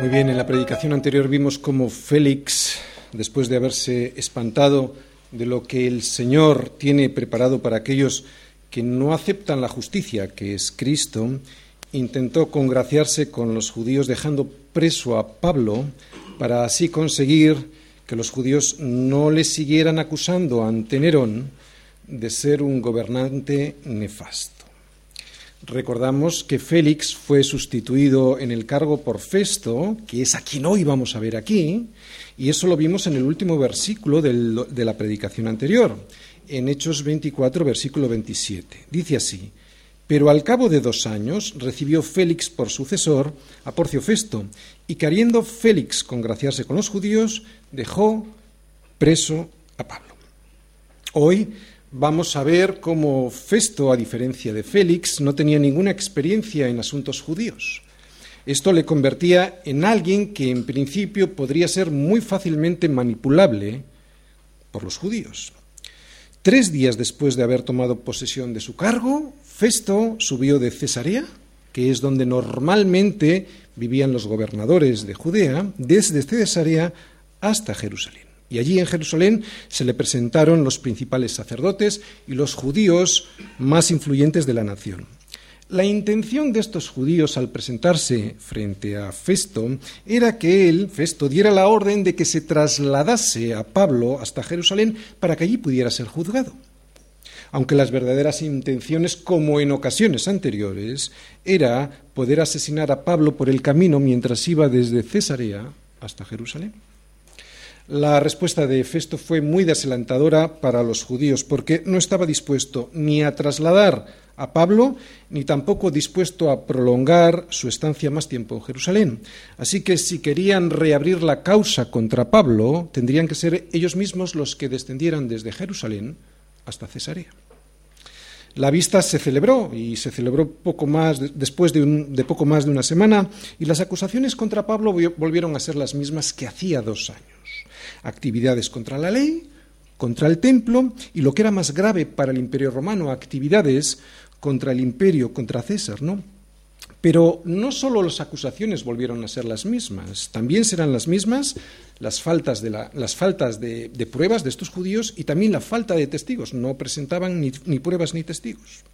Muy bien, en la predicación anterior vimos cómo Félix, después de haberse espantado de lo que el Señor tiene preparado para aquellos que no aceptan la justicia, que es Cristo, intentó congraciarse con los judíos dejando preso a Pablo para así conseguir que los judíos no le siguieran acusando ante Nerón de ser un gobernante nefasto. Recordamos que Félix fue sustituido en el cargo por Festo, que es a quien hoy vamos a ver aquí, y eso lo vimos en el último versículo de la predicación anterior, en Hechos 24, versículo 27. Dice así, pero al cabo de dos años recibió Félix por sucesor a Porcio Festo, y queriendo Félix congraciarse con los judíos, dejó preso a Pablo. Hoy vamos a ver cómo Festo, a diferencia de Félix, no tenía ninguna experiencia en asuntos judíos. Esto le convertía en alguien que en principio podría ser muy fácilmente manipulable por los judíos. Tres días después de haber tomado posesión de su cargo, Festo subió de Cesarea, que es donde normalmente vivían los gobernadores de Judea, desde Cesarea hasta Jerusalén. Y allí en Jerusalén se le presentaron los principales sacerdotes y los judíos más influyentes de la nación. La intención de estos judíos al presentarse frente a Festo era que él, Festo, diera la orden de que se trasladase a Pablo hasta Jerusalén para que allí pudiera ser juzgado. Aunque las verdaderas intenciones, como en ocasiones anteriores, era poder asesinar a Pablo por el camino mientras iba desde Cesarea hasta Jerusalén. La respuesta de Festo fue muy desalentadora para los judíos, porque no estaba dispuesto ni a trasladar a Pablo, ni tampoco dispuesto a prolongar su estancia más tiempo en Jerusalén. Así que si querían reabrir la causa contra Pablo, tendrían que ser ellos mismos los que descendieran desde Jerusalén hasta Cesarea. La vista se celebró y se celebró poco más después de, de, poco más de una semana y las acusaciones contra Pablo volvieron a ser las mismas que hacía dos años actividades contra la ley, contra el templo y lo que era más grave para el imperio romano, actividades contra el imperio, contra César, ¿no? Pero no solo las acusaciones volvieron a ser las mismas, también serán las mismas las faltas, de, las faltas de, pruebas de estos judíos y también la falta de testigos. No presentaban ni, ni pruebas ni testigos.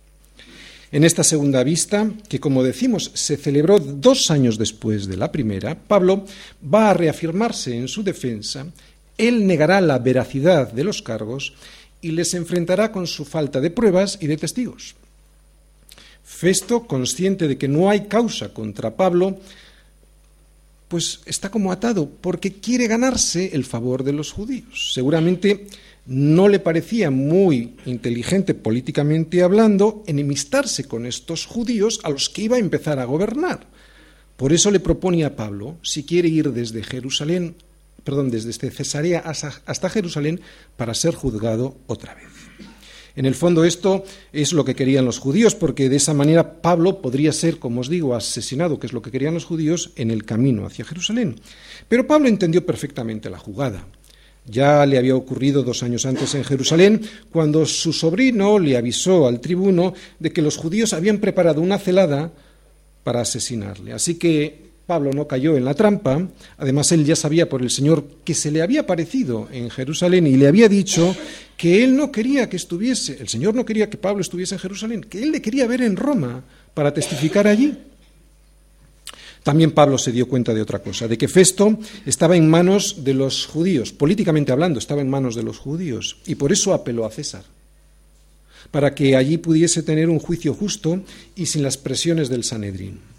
En esta segunda vista, que como decimos se celebró dos años después de la primera, Pablo va a reafirmarse en su defensa él negará la veracidad de los cargos y les enfrentará con su falta de pruebas y de testigos. Festo, consciente de que no hay causa contra Pablo, pues está como atado porque quiere ganarse el favor de los judíos. Seguramente no le parecía muy inteligente políticamente hablando enemistarse con estos judíos a los que iba a empezar a gobernar. Por eso le propone a Pablo, si quiere ir desde Jerusalén perdón, desde Cesarea hasta Jerusalén para ser juzgado otra vez. En el fondo esto es lo que querían los judíos, porque de esa manera Pablo podría ser, como os digo, asesinado, que es lo que querían los judíos, en el camino hacia Jerusalén. Pero Pablo entendió perfectamente la jugada. Ya le había ocurrido dos años antes en Jerusalén, cuando su sobrino le avisó al tribuno de que los judíos habían preparado una celada para asesinarle. Así que Pablo no cayó en la trampa, además él ya sabía por el Señor que se le había aparecido en Jerusalén y le había dicho que él no quería que estuviese, el Señor no quería que Pablo estuviese en Jerusalén, que él le quería ver en Roma para testificar allí. También Pablo se dio cuenta de otra cosa, de que Festo estaba en manos de los judíos, políticamente hablando, estaba en manos de los judíos, y por eso apeló a César, para que allí pudiese tener un juicio justo y sin las presiones del Sanedrín.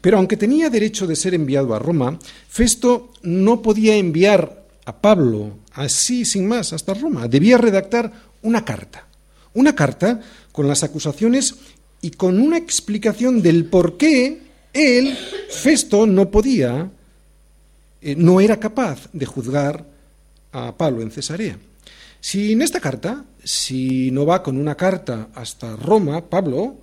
Pero aunque tenía derecho de ser enviado a Roma, Festo no podía enviar a Pablo así sin más hasta Roma. Debía redactar una carta. Una carta con las acusaciones y con una explicación del por qué él, Festo, no podía, eh, no era capaz de juzgar a Pablo en Cesarea. Si en esta carta, si no va con una carta hasta Roma, Pablo,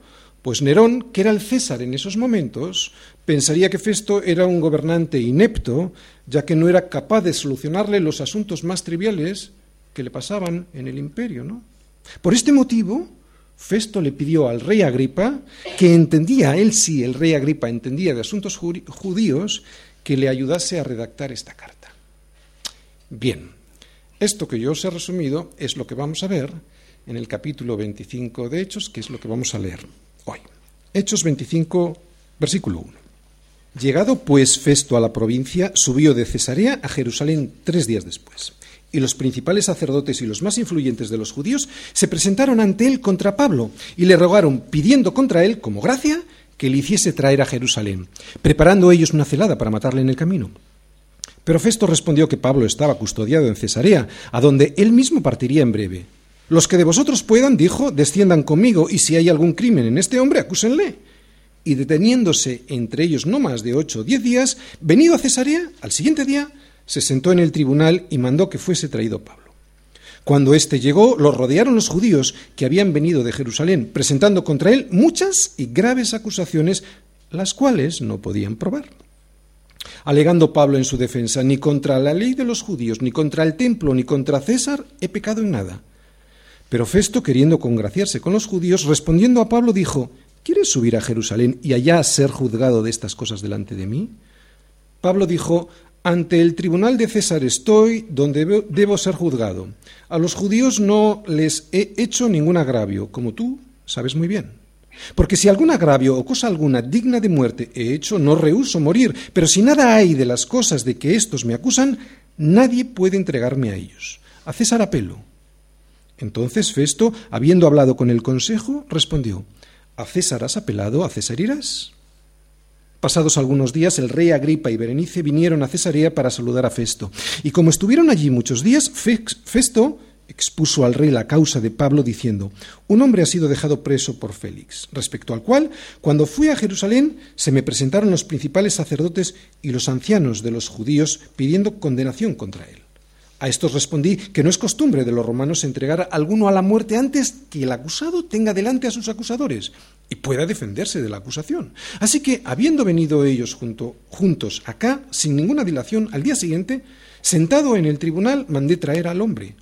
pues Nerón, que era el César en esos momentos, pensaría que Festo era un gobernante inepto, ya que no era capaz de solucionarle los asuntos más triviales que le pasaban en el imperio, ¿no? Por este motivo, Festo le pidió al rey Agripa, que entendía, él sí, el rey Agripa entendía de asuntos judíos, que le ayudase a redactar esta carta. Bien, esto que yo os he resumido es lo que vamos a ver en el capítulo 25 de Hechos, que es lo que vamos a leer hoy. Hechos 25, versículo 1. Llegado pues Festo a la provincia, subió de Cesarea a Jerusalén tres días después y los principales sacerdotes y los más influyentes de los judíos se presentaron ante él contra Pablo y le rogaron, pidiendo contra él, como gracia, que le hiciese traer a Jerusalén, preparando ellos una celada para matarle en el camino. Pero Festo respondió que Pablo estaba custodiado en Cesarea, a donde él mismo partiría en breve. Los que de vosotros puedan, dijo, desciendan conmigo, y si hay algún crimen en este hombre, acúsenle. Y deteniéndose entre ellos no más de ocho o diez días, venido a Cesarea, al siguiente día, se sentó en el tribunal y mandó que fuese traído Pablo. Cuando éste llegó, lo rodearon los judíos que habían venido de Jerusalén, presentando contra él muchas y graves acusaciones, las cuales no podían probar. Alegando Pablo en su defensa, ni contra la ley de los judíos, ni contra el templo, ni contra César he pecado en nada. Pero Festo, queriendo congraciarse con los judíos, respondiendo a Pablo, dijo, ¿Quieres subir a Jerusalén y allá ser juzgado de estas cosas delante de mí? Pablo dijo, ante el tribunal de César estoy donde debo ser juzgado. A los judíos no les he hecho ningún agravio, como tú sabes muy bien. Porque si algún agravio o cosa alguna digna de muerte he hecho, no rehuso morir, pero si nada hay de las cosas de que éstos me acusan, nadie puede entregarme a ellos. A César apelo. Entonces Festo, habiendo hablado con el consejo, respondió, ¿A César has apelado? ¿A César irás? Pasados algunos días, el rey Agripa y Berenice vinieron a Cesarea para saludar a Festo. Y como estuvieron allí muchos días, Festo expuso al rey la causa de Pablo diciendo, un hombre ha sido dejado preso por Félix, respecto al cual, cuando fui a Jerusalén, se me presentaron los principales sacerdotes y los ancianos de los judíos pidiendo condenación contra él. A estos respondí que no es costumbre de los romanos entregar a alguno a la muerte antes que el acusado tenga delante a sus acusadores y pueda defenderse de la acusación. Así que, habiendo venido ellos juntos acá, sin ninguna dilación, al día siguiente, sentado en el tribunal, mandé traer al hombre.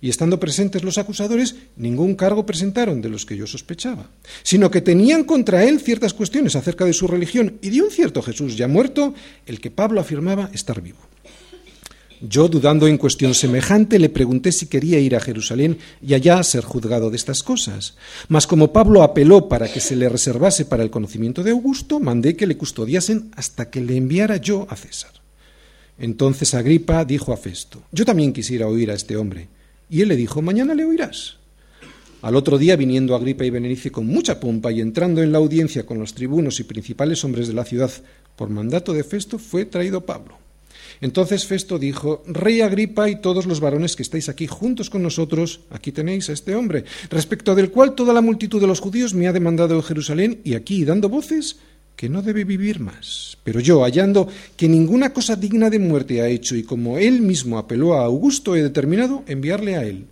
Y estando presentes los acusadores, ningún cargo presentaron de los que yo sospechaba, sino que tenían contra él ciertas cuestiones acerca de su religión y de un cierto Jesús ya muerto, el que Pablo afirmaba estar vivo. Yo, dudando en cuestión semejante, le pregunté si quería ir a Jerusalén y allá ser juzgado de estas cosas. Mas como Pablo apeló para que se le reservase para el conocimiento de Augusto, mandé que le custodiasen hasta que le enviara yo a César. Entonces Agripa dijo a Festo, yo también quisiera oír a este hombre. Y él le dijo, mañana le oirás. Al otro día, viniendo Agripa y Benenice con mucha pompa y entrando en la audiencia con los tribunos y principales hombres de la ciudad por mandato de Festo, fue traído Pablo. Entonces Festo dijo, Rey Agripa y todos los varones que estáis aquí juntos con nosotros, aquí tenéis a este hombre, respecto del cual toda la multitud de los judíos me ha demandado en Jerusalén y aquí dando voces que no debe vivir más. Pero yo, hallando que ninguna cosa digna de muerte ha hecho y como él mismo apeló a Augusto, he determinado enviarle a él.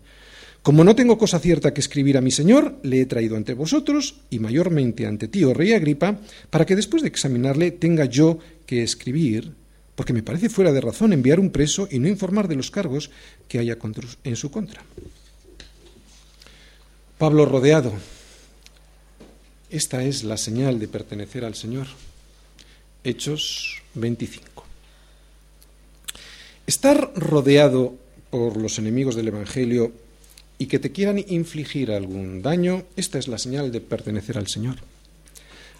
Como no tengo cosa cierta que escribir a mi Señor, le he traído ante vosotros y mayormente ante ti, oh rey Agripa, para que después de examinarle tenga yo que escribir porque me parece fuera de razón enviar un preso y no informar de los cargos que haya en su contra. Pablo rodeado. Esta es la señal de pertenecer al Señor. Hechos 25. Estar rodeado por los enemigos del Evangelio y que te quieran infligir algún daño, esta es la señal de pertenecer al Señor.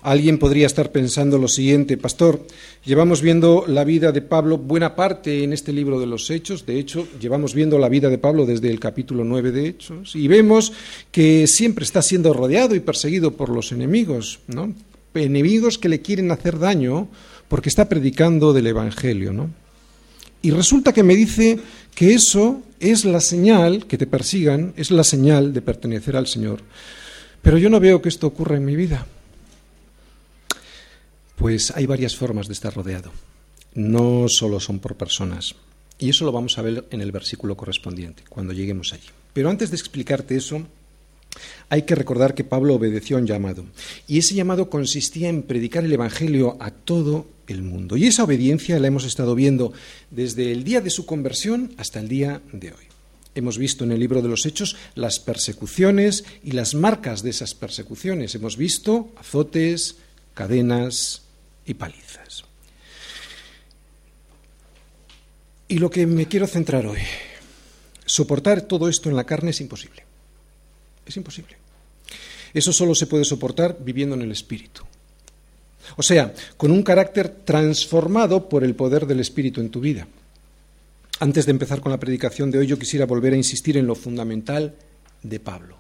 Alguien podría estar pensando lo siguiente, pastor, llevamos viendo la vida de Pablo buena parte en este libro de los Hechos, de hecho, llevamos viendo la vida de Pablo desde el capítulo 9 de Hechos, y vemos que siempre está siendo rodeado y perseguido por los enemigos, ¿no? Enemigos que le quieren hacer daño porque está predicando del Evangelio, ¿no? Y resulta que me dice que eso es la señal, que te persigan, es la señal de pertenecer al Señor. Pero yo no veo que esto ocurra en mi vida. Pues hay varias formas de estar rodeado. No solo son por personas. Y eso lo vamos a ver en el versículo correspondiente, cuando lleguemos allí. Pero antes de explicarte eso, hay que recordar que Pablo obedeció a un llamado. Y ese llamado consistía en predicar el Evangelio a todo el mundo. Y esa obediencia la hemos estado viendo desde el día de su conversión hasta el día de hoy. Hemos visto en el libro de los Hechos las persecuciones y las marcas de esas persecuciones. Hemos visto azotes, cadenas y palizas. Y lo que me quiero centrar hoy, soportar todo esto en la carne es imposible. Es imposible. Eso solo se puede soportar viviendo en el Espíritu. O sea, con un carácter transformado por el poder del Espíritu en tu vida. Antes de empezar con la predicación de hoy, yo quisiera volver a insistir en lo fundamental de Pablo,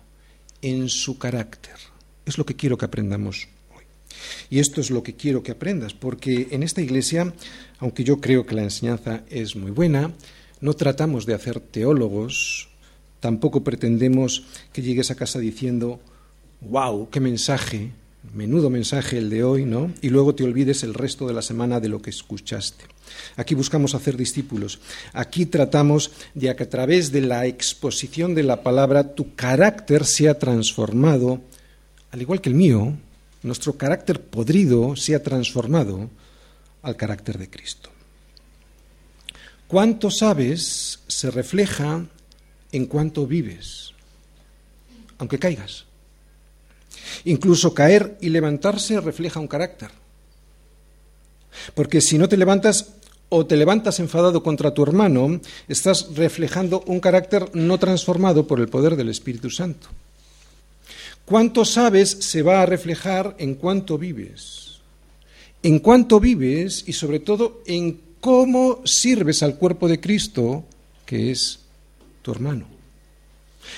en su carácter. Es lo que quiero que aprendamos. Y esto es lo que quiero que aprendas, porque en esta iglesia, aunque yo creo que la enseñanza es muy buena, no tratamos de hacer teólogos, Tampoco pretendemos que llegues a casa diciendo, wow, qué mensaje, menudo mensaje el de hoy, ¿no? Y luego te olvides el resto de la semana de lo que escuchaste. Aquí buscamos hacer discípulos. Aquí tratamos de que a través de la exposición de la palabra tu carácter sea transformado, al igual que el mío, nuestro carácter podrido sea transformado al carácter de Cristo. Cuánto sabes se refleja en cuanto vives, aunque caigas. Incluso caer y levantarse refleja un carácter. Porque si no te levantas o te levantas enfadado contra tu hermano, estás reflejando un carácter no transformado por el poder del Espíritu Santo. Cuánto sabes se va a reflejar en cuánto vives. En cuánto vives y sobre todo en cómo sirves al cuerpo de Cristo, que es tu hermano.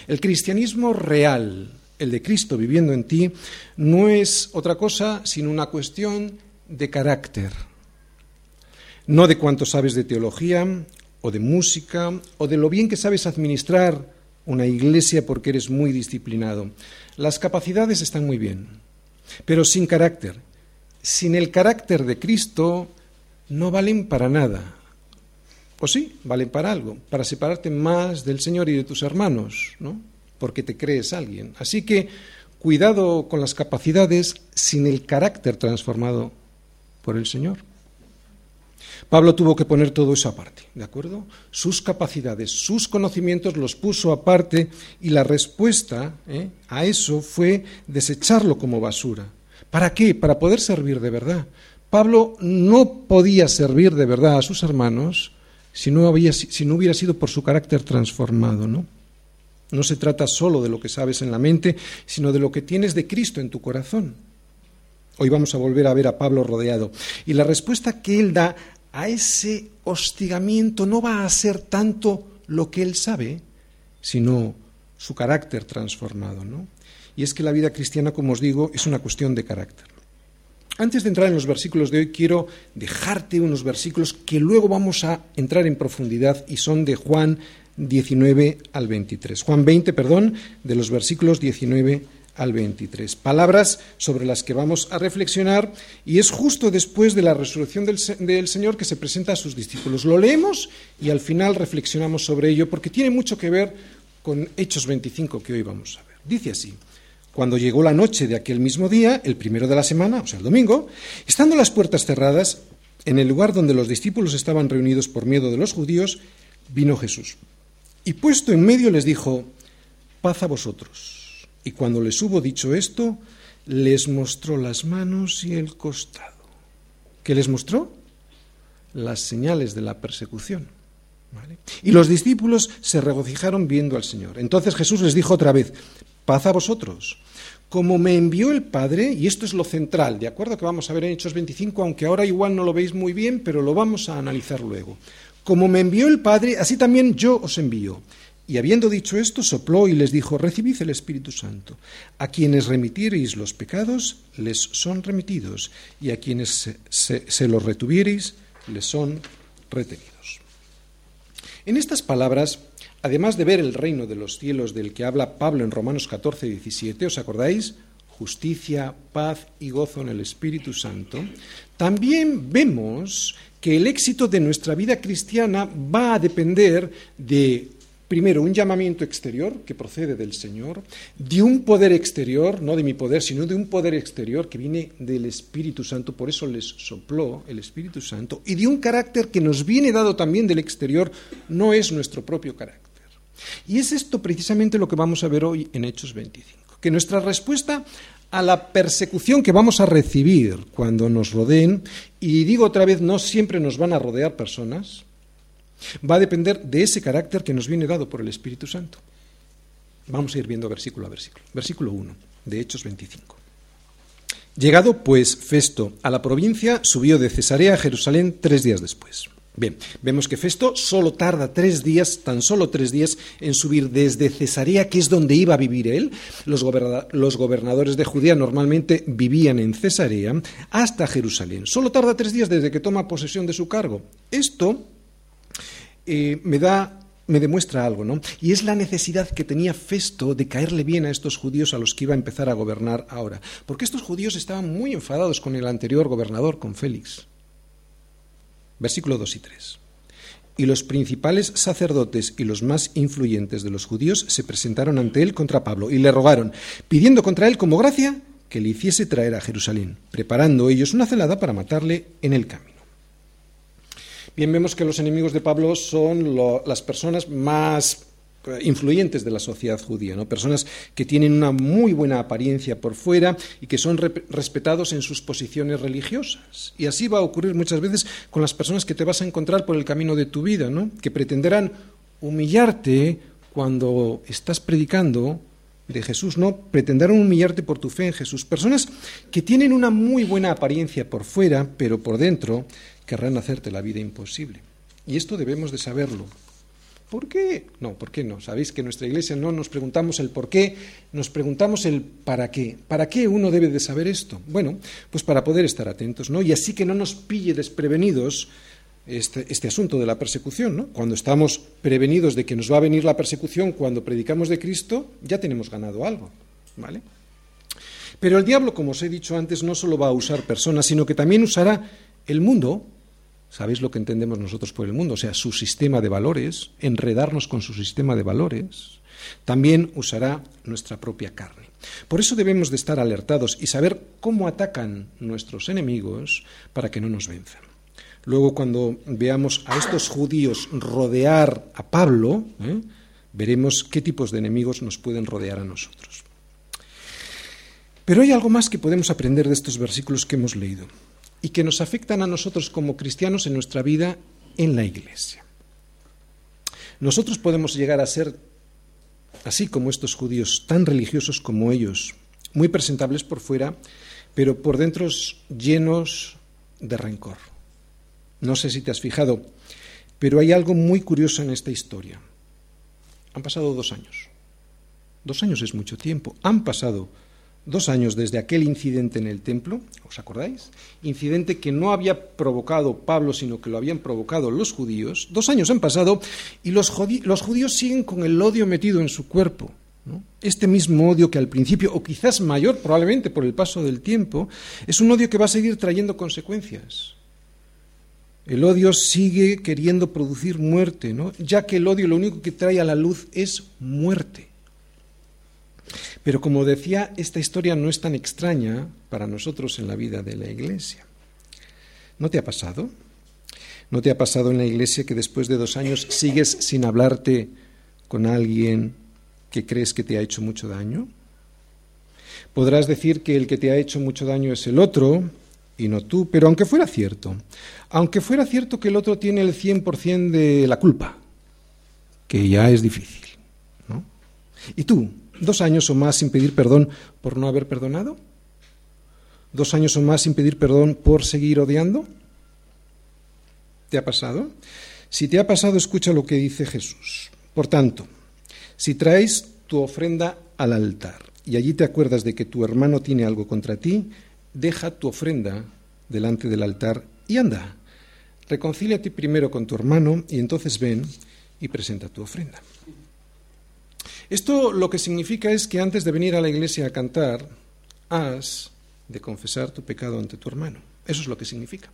El cristianismo real, el de Cristo viviendo en ti, no es otra cosa sino una cuestión de carácter, no de cuánto sabes de teología o de música o de lo bien que sabes administrar una iglesia porque eres muy disciplinado. Las capacidades están muy bien, pero sin carácter. Sin el carácter de Cristo no valen para nada. Pues sí, valen para algo, para separarte más del Señor y de tus hermanos, ¿no? Porque te crees alguien. Así que cuidado con las capacidades sin el carácter transformado por el Señor. Pablo tuvo que poner todo eso aparte, ¿de acuerdo? Sus capacidades, sus conocimientos los puso aparte y la respuesta ¿eh? a eso fue desecharlo como basura. ¿Para qué? Para poder servir de verdad. Pablo no podía servir de verdad a sus hermanos si no, si no hubiera sido por su carácter transformado, ¿no? No se trata solo de lo que sabes en la mente, sino de lo que tienes de Cristo en tu corazón. Hoy vamos a volver a ver a Pablo rodeado. Y la respuesta que él da a ese hostigamiento no va a ser tanto lo que él sabe, sino su carácter transformado. ¿no? Y es que la vida cristiana, como os digo, es una cuestión de carácter. Antes de entrar en los versículos de hoy, quiero dejarte unos versículos que luego vamos a entrar en profundidad y son de Juan 19 al 23. Juan 20, perdón, de los versículos 19 al 23. Palabras sobre las que vamos a reflexionar y es justo después de la resurrección del, del, Señor que se presenta a sus discípulos. Lo leemos y al final reflexionamos sobre ello porque tiene mucho que ver con Hechos 25 que hoy vamos a ver. Dice así. Cuando llegó la noche de aquel mismo día, el primero de la semana, o sea, el domingo, estando las puertas cerradas, en el lugar donde los discípulos estaban reunidos por miedo de los judíos, vino Jesús. Y puesto en medio les dijo, paz a vosotros. Y cuando les hubo dicho esto, les mostró las manos y el costado. ¿Qué les mostró? Las señales de la persecución. Y los discípulos se regocijaron viendo al Señor. Entonces Jesús les dijo otra vez, paz a vosotros. Como me envió el Padre, y esto es lo central, ¿de acuerdo? Que vamos a ver en Hechos 25, aunque ahora igual no lo veis muy bien, pero lo vamos a analizar luego. Como me envió el Padre, así también yo os envío. Y habiendo dicho esto, sopló y les dijo, recibid el Espíritu Santo. A quienes remitiréis los pecados, les son remitidos, y a quienes se los retuviereis, les son retenidos. En estas palabras, además de ver el reino de los cielos del que habla Pablo en Romanos 14, 17, ¿os acordáis? Justicia, paz y gozo en el Espíritu Santo, también vemos que el éxito de nuestra vida cristiana va a depender de primero, un llamamiento exterior que procede del Señor, de un poder exterior, no de mi poder, sino de un poder exterior que viene del Espíritu Santo, por eso les sopló el Espíritu Santo, y de un carácter que nos viene dado también del exterior, no es nuestro propio carácter. Y es esto precisamente lo que vamos a ver hoy en Hechos 25, que nuestra respuesta a la persecución que vamos a recibir cuando nos rodeen, y digo otra vez, no siempre nos van a rodear personas, Va a depender de ese carácter que nos viene dado por el Espíritu Santo. Vamos a ir viendo versículo a versículo. Versículo 1 de Hechos 25. Llegado pues Festo a la provincia, subió de Cesarea a Jerusalén tres días después. Bien, vemos que Festo solo tarda tres días, tan solo tres días, en subir desde Cesarea, que es donde iba a vivir él. Los, gobernadores de Judea normalmente vivían en Cesarea, hasta Jerusalén. Solo tarda tres días desde que toma posesión de su cargo. Esto eh, me da me demuestra algo, ¿no? Y es la necesidad que tenía Festo de caerle bien a estos judíos a los que iba a empezar a gobernar ahora. Porque estos judíos estaban muy enfadados con el anterior gobernador, con Félix. Versículo 2 y 3. Y los principales sacerdotes y los más influyentes de los judíos se presentaron ante él contra Pablo y le rogaron, pidiendo contra él como gracia que le hiciese traer a Jerusalén, preparando ellos una celada para matarle en el camino. Bien, vemos que los enemigos de Pablo son las personas más eh, influyentes de la sociedad judía, ¿no? personas que tienen una muy buena apariencia por fuera y que son respetados en sus posiciones religiosas. Y así va a ocurrir muchas veces con las personas que te vas a encontrar por el camino de tu vida, ¿no? que pretenderán humillarte cuando estás predicando de Jesús, no pretenderán humillarte por tu fe en Jesús. Personas que tienen una muy buena apariencia por fuera, pero por dentro querrán hacerte la vida imposible. Y esto debemos de saberlo. ¿Por qué? No, ¿por qué no? Sabéis que en nuestra iglesia no nos preguntamos el por qué, nos preguntamos el para qué. ¿Para qué uno debe de saber esto? Bueno, pues para poder estar atentos, ¿no? Y así que no nos pille desprevenidos este, este asunto de la persecución, ¿no? Cuando estamos prevenidos de que nos va a venir la persecución cuando predicamos de Cristo, ya tenemos ganado algo, ¿vale? Pero el diablo, como os he dicho antes, no solo va a usar personas, sino que también usará el mundo ¿Sabéis lo que entendemos nosotros por el mundo? O sea, su sistema de valores, enredarnos con su sistema de valores, también usará nuestra propia carne. Por eso debemos de estar alertados y saber cómo atacan nuestros enemigos para que no nos venzan. Luego, cuando veamos a estos judíos rodear a Pablo, ¿eh? veremos qué tipos de enemigos nos pueden rodear a nosotros. Pero hay algo más que podemos aprender de estos versículos que hemos leído y que nos afectan a nosotros como cristianos en nuestra vida en la iglesia. Nosotros podemos llegar a ser, así como estos judíos, tan religiosos como ellos, muy presentables por fuera, pero por dentro llenos de rencor. No sé si te has fijado, pero hay algo muy curioso en esta historia. Han pasado dos años. Dos años es mucho tiempo. Han pasado dos años desde aquel incidente en el templo, ¿os acordáis? Incidente que no había provocado Pablo, sino que lo habían provocado los judíos. Dos años han pasado y los, judíos siguen con el odio metido en su cuerpo. Este mismo odio que al principio, o quizás mayor probablemente por el paso del tiempo, es un odio que va a seguir trayendo consecuencias. El odio sigue queriendo producir muerte, ¿no? ya que el odio lo único que trae a la luz es muerte. Pero como decía, esta historia no es tan extraña para nosotros en la vida de la Iglesia. ¿No te ha pasado? ¿No te ha pasado en la Iglesia que después de dos años sigues sin hablarte con alguien que crees que te ha hecho mucho daño? Podrás decir que el que te ha hecho mucho daño es el otro y no tú, pero aunque fuera cierto, aunque fuera cierto que el otro tiene el 100% de la culpa, que ya es difícil, ¿no? ¿Y tú? ¿Dos años o más sin pedir perdón por no haber perdonado? ¿Dos años o más sin pedir perdón por seguir odiando? ¿Te ha pasado? Si te ha pasado, escucha lo que dice Jesús. Por tanto, si traes tu ofrenda al altar y allí te acuerdas de que tu hermano tiene algo contra ti, deja tu ofrenda delante del altar y anda. Reconcíliate primero con tu hermano y entonces ven y presenta tu ofrenda. Esto lo que significa es que antes de venir a la iglesia a cantar, has de confesar tu pecado ante tu hermano. Eso es lo que significa.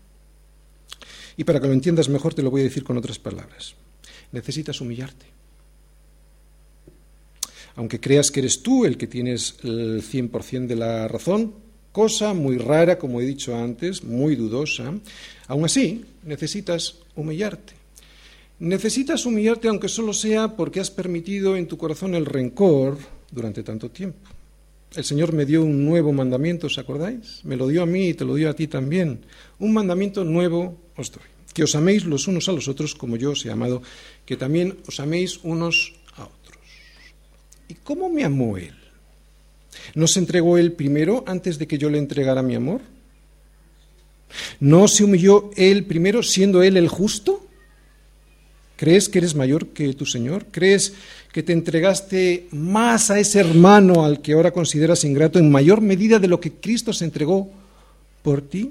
Y para que lo entiendas mejor te lo voy a decir con otras palabras. Necesitas humillarte. aunque creas que eres tú el que tienes el 100% de la razón, cosa muy rara, como he dicho antes, muy dudosa, aún así necesitas humillarte. Necesitas humillarte aunque solo sea porque has permitido en tu corazón el rencor durante tanto tiempo. El Señor me dio un nuevo mandamiento, ¿os acordáis? Me lo dio a mí y te lo dio a ti también. Un mandamiento nuevo os doy. Que os améis los unos a los otros como yo os he amado, que también os améis unos a otros. ¿Y cómo me amó Él? ¿No se entregó Él primero antes de que yo le entregara mi amor? ¿No se humilló Él primero siendo Él el justo? ¿Crees que eres mayor que tu Señor? ¿Crees que te entregaste más a ese hermano al que ahora consideras ingrato en mayor medida de lo que Cristo se entregó por ti?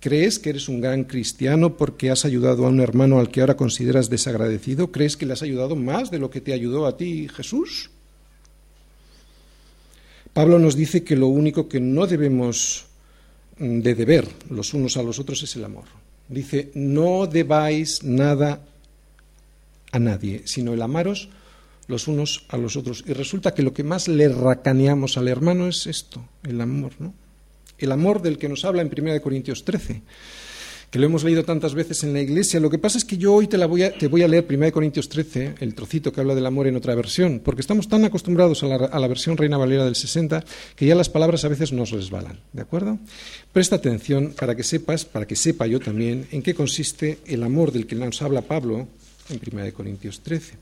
¿Crees que eres un gran cristiano porque has ayudado a un hermano al que ahora consideras desagradecido? ¿Crees que le has ayudado más de lo que te ayudó a ti Jesús? Pablo nos dice que lo único que no debemos mm, de deber los unos a los otros es el amor. Dice, no debáis nada a nadie, sino el amaros los unos a los otros. Y resulta que lo que más le racaneamos al hermano es esto, el amor, ¿no? El amor del que nos habla en 1 Corintios 13 que lo hemos leído tantas veces en la iglesia. Lo que pasa es que yo hoy te, la voy, a, te voy a leer 1 Corintios 13, el trocito que habla del amor en otra versión, porque estamos tan acostumbrados a la, a la, versión Reina Valera del 60 que ya las palabras a veces nos resbalan, ¿de acuerdo? Presta atención para que sepas, para que sepa yo también, en qué consiste el amor del que nos habla Pablo en 1 Corintios 13.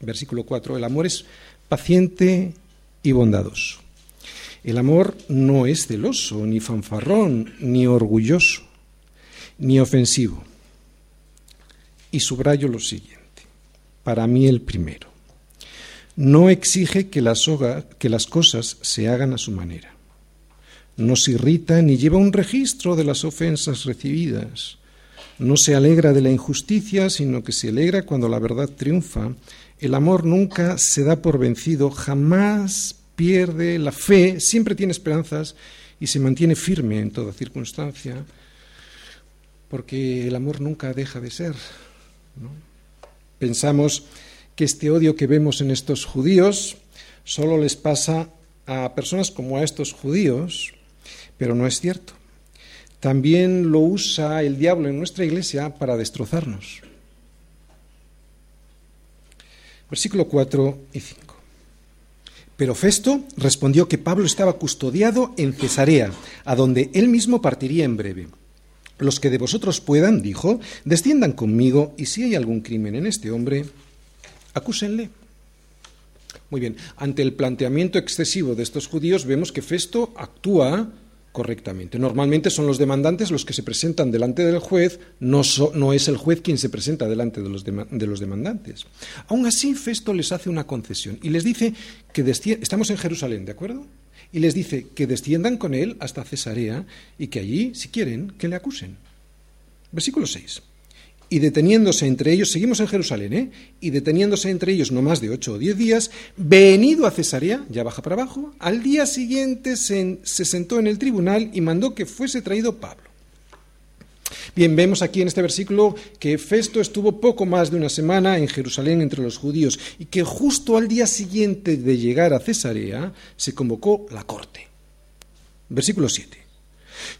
Versículo 4, el amor es paciente y bondadoso. El amor no es celoso, ni fanfarrón, ni orgulloso ni ofensivo. Y subrayo lo siguiente, para mí el primero. No exige que las, que las cosas se hagan a su manera. No se irrita ni lleva un registro de las ofensas recibidas. No se alegra de la injusticia, sino que se alegra cuando la verdad triunfa. El amor nunca se da por vencido, jamás pierde la fe, siempre tiene esperanzas y se mantiene firme en toda circunstancia porque el amor nunca deja de ser. Pensamos que este odio que vemos en estos judíos solo les pasa a personas como a estos judíos, pero no es cierto. También lo usa el diablo en nuestra iglesia para destrozarnos. Versículo 4 y 5. Pero Festo respondió que Pablo estaba custodiado en Cesarea, a donde él mismo partiría en breve. Los que de vosotros puedan, dijo, desciendan conmigo y si hay algún crimen en este hombre, acúsenle. Muy bien, ante el planteamiento excesivo de estos judíos vemos que Festo actúa correctamente. Normalmente son los demandantes los que se presentan delante del juez, no, so, no es el juez quien se presenta delante de los, de, de los, demandantes. Aún así, Festo les hace una concesión y les dice que estamos en Jerusalén, ¿de acuerdo? Y les dice que desciendan con él hasta Cesarea y que allí, si quieren, que le acusen. Versículo 6. Y deteniéndose entre ellos, seguimos en Jerusalén, ¿eh? Y deteniéndose entre ellos no más de ocho o diez días, venido a Cesarea, ya baja para abajo, al día siguiente se, se sentó en el tribunal y mandó que fuese traído Pablo. Bien, vemos aquí en este versículo que Festo estuvo poco más de una semana en Jerusalén entre los judíos y que justo al día siguiente de llegar a Cesarea se convocó la corte. Versículo 7.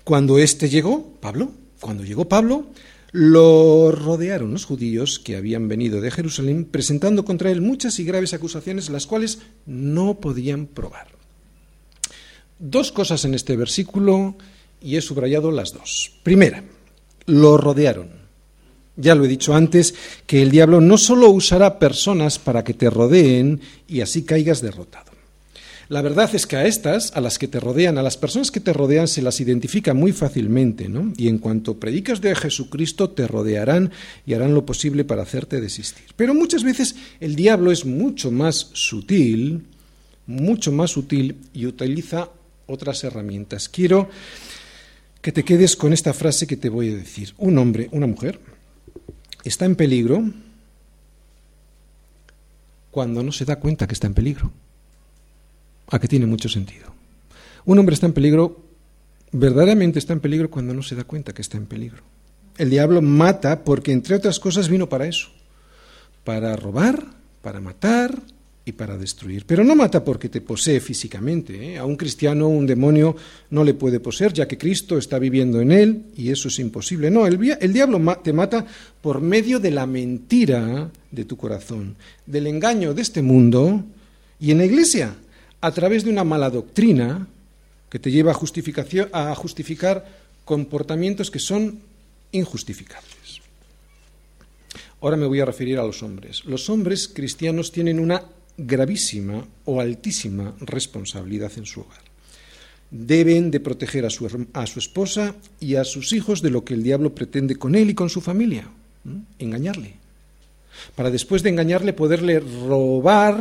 Cuando éste llegó, Pablo, cuando llegó Pablo, lo rodearon los judíos que habían venido de Jerusalén presentando contra él muchas y graves acusaciones, las cuales no podían probar. Dos cosas en este versículo y he subrayado las dos. Primera, lo rodearon. Ya lo he dicho antes, que el diablo no solo usará personas para que te rodeen y así caigas derrotado. La verdad es que a estas, a las que te rodean, a las personas que te rodean, se las identifica muy fácilmente, ¿no? Y en cuanto predicas de Jesucristo, te rodearán y harán lo posible para hacerte desistir. Pero muchas veces el diablo es mucho más sutil, mucho más sutil y utiliza otras herramientas. Quiero que te quedes con esta frase que te voy a decir. Un hombre, una mujer, está en peligro cuando no se da cuenta que está en peligro. A que tiene mucho sentido. Un hombre está en peligro, verdaderamente está en peligro cuando no se da cuenta que está en peligro. El diablo mata porque, entre otras cosas, vino para eso. Para robar, para matar y para destruir. Pero no mata porque te posee físicamente. ¿eh? A un cristiano un demonio no le puede poseer, ya que Cristo está viviendo en él y eso es imposible. No, el, diablo te mata por medio de la mentira de tu corazón, del engaño de este mundo y en la iglesia, a través de una mala doctrina que te lleva a, a justificar comportamientos que son injustificables. Ahora me voy a referir a los hombres. Los hombres cristianos tienen una gravísima o altísima responsabilidad en su hogar. Deben de proteger a su, a su, esposa y a sus hijos de lo que el diablo pretende con él y con su familia, engañarle. Para después de engañarle poderle robar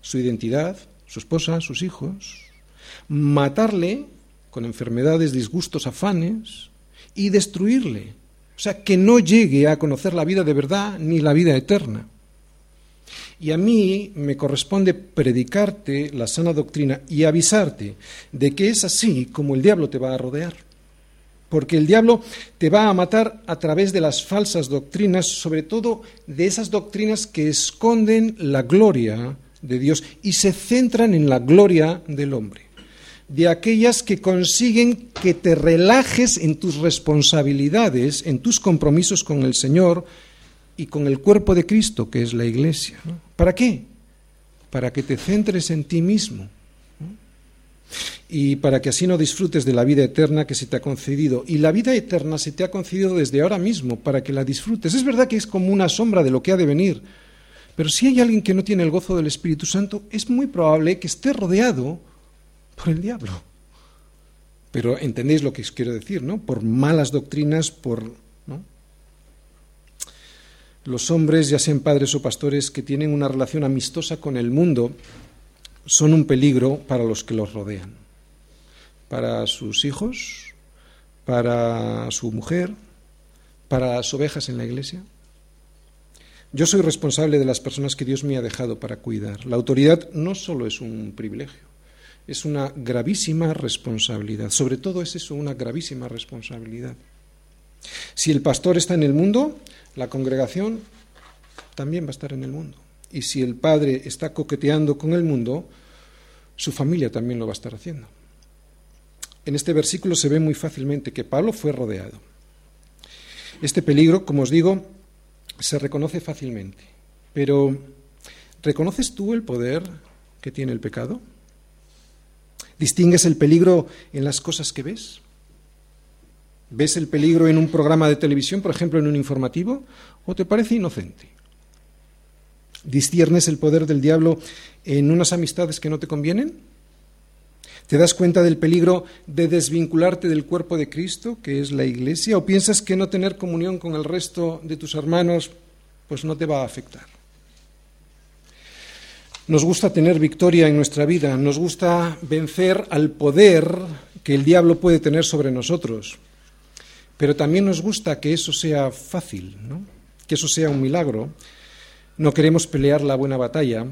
su identidad, su esposa, sus hijos, matarle con enfermedades, disgustos, afanes y destruirle. O sea, que no llegue a conocer la vida de verdad ni la vida eterna. Y a mí me corresponde predicarte la sana doctrina y avisarte de que es así como el diablo te va a rodear. Porque el diablo te va a matar a través de las falsas doctrinas, sobre todo de esas doctrinas que esconden la gloria de Dios y se centran en la gloria del hombre. De aquellas que consiguen que te relajes en tus responsabilidades, en tus compromisos con el Señor y con el cuerpo de Cristo, que es la iglesia. ¿Para qué? Para que te centres en ti mismo y para que así no disfrutes de la vida eterna que se te ha concedido. Y la vida eterna se te ha concedido desde ahora mismo, para que la disfrutes. Es verdad que es como una sombra de lo que ha de venir, pero si hay alguien que no tiene el gozo del Espíritu Santo, es muy probable que esté rodeado por el diablo. Pero entendéis lo que os quiero decir, ¿no? Por malas doctrinas, por los hombres, ya sean padres o pastores, que tienen una relación amistosa con el mundo, son un peligro para los que los rodean, para sus hijos, para su mujer, para las ovejas en la iglesia. Yo soy responsable de las personas que Dios me ha dejado para cuidar. La autoridad no solo es un privilegio, es una gravísima responsabilidad. Sobre todo es eso, una gravísima responsabilidad. Si el pastor está en el mundo, la congregación también va a estar en el mundo. Y si el padre está coqueteando con el mundo, su familia también lo va a estar haciendo. En este versículo se ve muy fácilmente que Pablo fue rodeado. Este peligro, como os digo, se reconoce fácilmente. Pero, ¿reconoces tú el poder que tiene el pecado? ¿Distingues el peligro en las cosas que ves? ¿Ves el peligro en un programa de televisión, por ejemplo, en un informativo? ¿O te parece inocente? ¿Disciernes el poder del diablo en unas amistades que no te convienen? ¿Te das cuenta del peligro de desvincularte del cuerpo de Cristo, que es la Iglesia? ¿O piensas que no tener comunión con el resto de tus hermanos pues no te va a afectar? Nos gusta tener victoria en nuestra vida, nos gusta vencer al poder que el diablo puede tener sobre nosotros. Pero también nos gusta que eso sea fácil, que eso sea un milagro. No queremos pelear la buena batalla,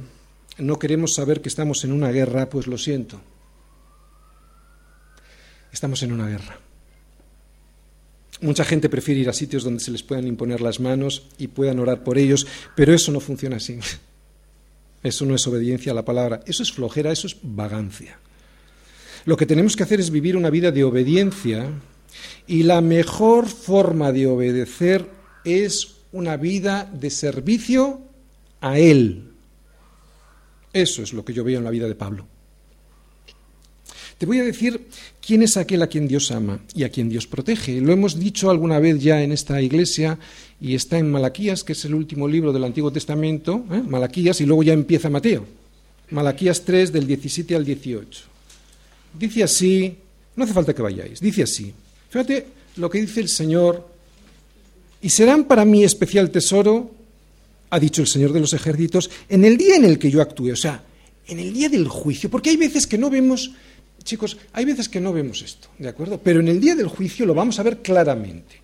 no queremos saber que estamos en una guerra, pues lo siento. Estamos en una guerra. Mucha gente prefiere ir a sitios donde se les puedan imponer las manos y puedan orar por ellos, pero eso no funciona así. Eso no es obediencia a la palabra, eso es flojera, eso es vagancia. Lo que tenemos que hacer es vivir una vida de obediencia y la mejor forma de obedecer es una vida de servicio a Él. Eso es lo que yo veo en la vida de Pablo. Te voy a decir quién es aquel a quien Dios ama y a quien Dios protege. Lo hemos dicho alguna vez ya en esta iglesia y está en Malaquías, que es el último libro del Antiguo Testamento, ¿eh? Malaquías, y luego ya empieza Mateo. Malaquías 3 del 17 al 18. Dice así, no hace falta que vayáis, dice así, Fíjate lo que dice el Señor. Y serán para mí especial tesoro, ha dicho el Señor de los ejércitos, en el día en el que yo actúe, o sea, en el día del juicio, porque hay veces que no vemos, chicos, hay veces que no vemos esto, ¿de acuerdo? Pero en el día del juicio lo vamos a ver claramente.